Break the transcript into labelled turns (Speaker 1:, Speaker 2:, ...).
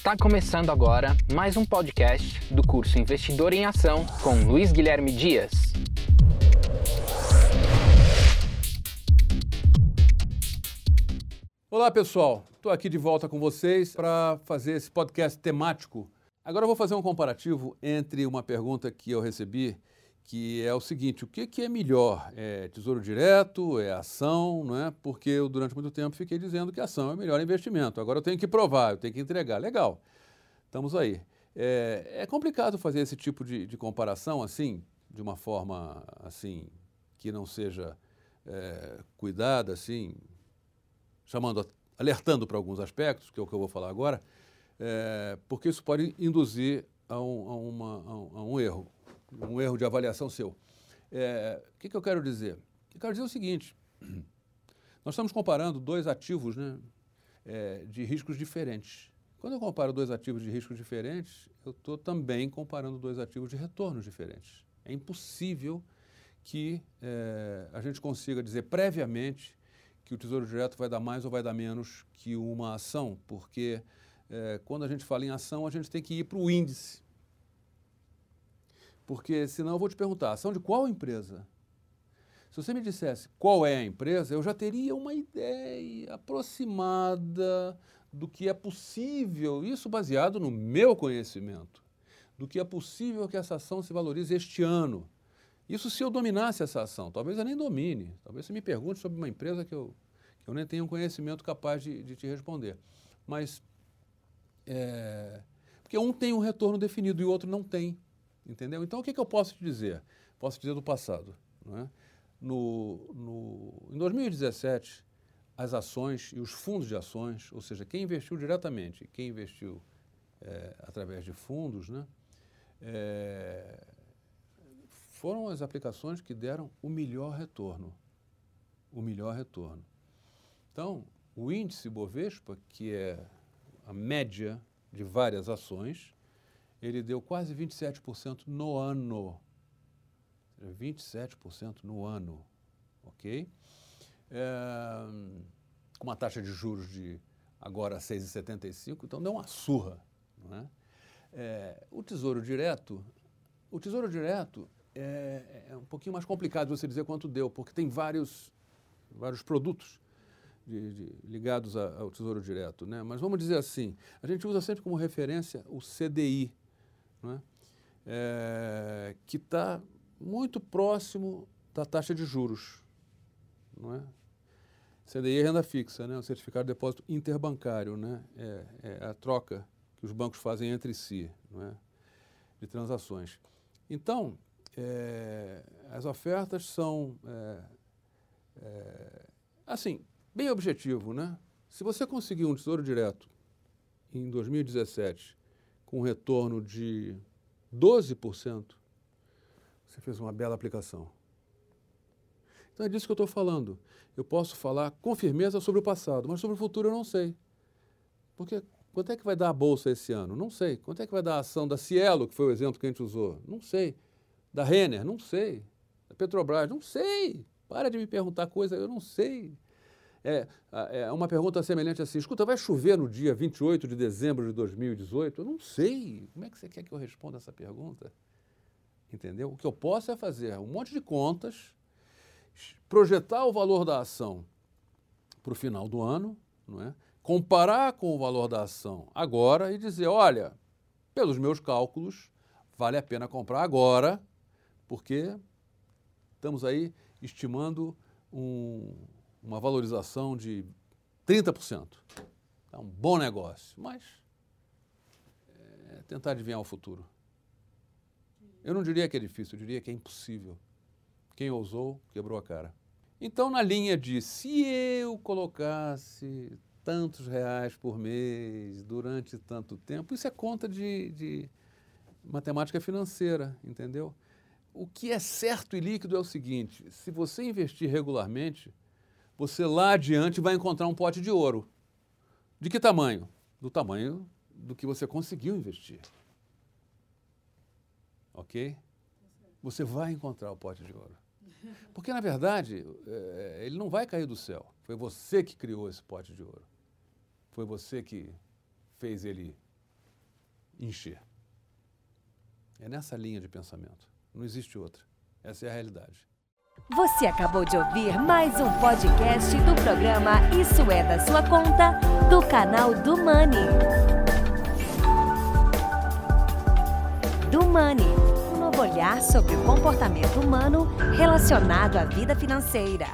Speaker 1: Está começando agora mais um podcast do curso Investidor em Ação com Luiz Guilherme Dias.
Speaker 2: Olá pessoal, estou aqui de volta com vocês para fazer esse podcast temático. Agora eu vou fazer um comparativo entre uma pergunta que eu recebi que é o seguinte: o que, que é melhor? É tesouro direto? É ação? Não é? Porque eu, durante muito tempo, fiquei dizendo que ação é o melhor investimento. Agora eu tenho que provar, eu tenho que entregar. Legal, estamos aí. É, é complicado fazer esse tipo de, de, comparação assim, de uma forma assim, que não seja é, cuidada, assim, chamando, alertando para alguns aspectos, que é o que eu vou falar agora, é, porque isso pode induzir a um, a uma, a um erro um erro de avaliação seu. É, o que, que eu quero dizer? Eu quero dizer o seguinte: nós estamos comparando dois ativos né, é, de riscos diferentes. Quando eu comparo dois ativos de riscos diferentes, eu estou também comparando dois ativos de retornos diferentes. É impossível que é, a gente consiga dizer previamente que o Tesouro Direto vai dar mais ou vai dar menos que uma ação, porque é, quando a gente fala em ação, a gente tem que ir para o índice. Porque senão eu vou te perguntar, ação de qual empresa? Se você me dissesse qual é a empresa, eu já teria uma ideia aproximada do que é possível, isso baseado no meu conhecimento, do que é possível que essa ação se valorize este ano. Isso se eu dominasse essa ação, talvez eu nem domine, talvez você me pergunte sobre uma empresa que eu, que eu nem tenho um conhecimento capaz de, de te responder. Mas, é, porque um tem um retorno definido e o outro não tem. Entendeu? Então, o que, que eu posso te dizer? Posso dizer do passado. É? no, no, em 2017, as ações e os fundos de ações, ou seja, quem investiu diretamente, quem investiu é, através de fundos, né, é, foram as aplicações que deram o melhor retorno. O melhor retorno. Então, o índice Bovespa, que é a média de várias ações, ele deu quase 27% no ano. 27% no ano, ok? É, com uma taxa de juros de agora 6,75, então deu uma surra. Não é? É, o Tesouro Direto, o Tesouro Direto é, é, um pouquinho mais complicado você dizer quanto deu, porque tem vários, vários produtos de, de, ligados a, ao Tesouro Direto. Né? Mas vamos dizer assim, a gente usa sempre como referência o CDI, é? É, que está muito próximo da taxa de juros. Não é? CDI é renda fixa, né? o certificado de depósito interbancário, né? é, é a troca que os bancos fazem entre si não é? de transações. Então, é, as ofertas são, é, assim, bem objetivo. Né? Se você conseguir um tesouro direto em 2017 com retorno de 12%, você fez uma bela aplicação. Então é disso que eu estou falando. Eu posso falar com firmeza sobre o passado, mas sobre o futuro eu não sei. Porque quanto é que vai dar a bolsa esse ano? Não sei. Quanto é que vai dar a ação da Cielo, que foi o exemplo que a gente usou? Não sei. Da Renner? Não sei. Da Petrobras? Não sei. Para de me perguntar coisa, eu não sei. É, é uma pergunta semelhante assim: escuta, vai chover no dia 28 de dezembro de 2018? Eu não sei. Como é que você quer que eu responda essa pergunta? Entendeu? O que eu posso é fazer um monte de contas, projetar o valor da ação para o final do ano, não é? comparar com o valor da ação agora e dizer: olha, pelos meus cálculos, vale a pena comprar agora, porque estamos aí estimando um uma valorização de 30%. É um bom negócio, mas é tentar adivinhar o futuro. Eu não diria que é difícil, eu diria que é impossível. Quem ousou, quebrou a cara. Então, na linha de se eu colocasse tantos reais por mês durante tanto tempo, isso é conta de, de matemática financeira, entendeu? O que é certo e líquido é o seguinte: se você investir regularmente, você lá adiante vai encontrar um pote de ouro. De que tamanho? Do tamanho do que você conseguiu investir. Ok? Você vai encontrar o pote de ouro. Porque, na verdade, é, ele não vai cair do céu. Foi você que criou esse pote de ouro. Foi você que fez ele encher. É nessa linha de pensamento. Não existe outra. Essa é a realidade.
Speaker 3: Você acabou de ouvir mais um podcast do programa Isso é da Sua Conta, do canal do Money. Do Money, um novo olhar sobre o comportamento humano relacionado à vida financeira.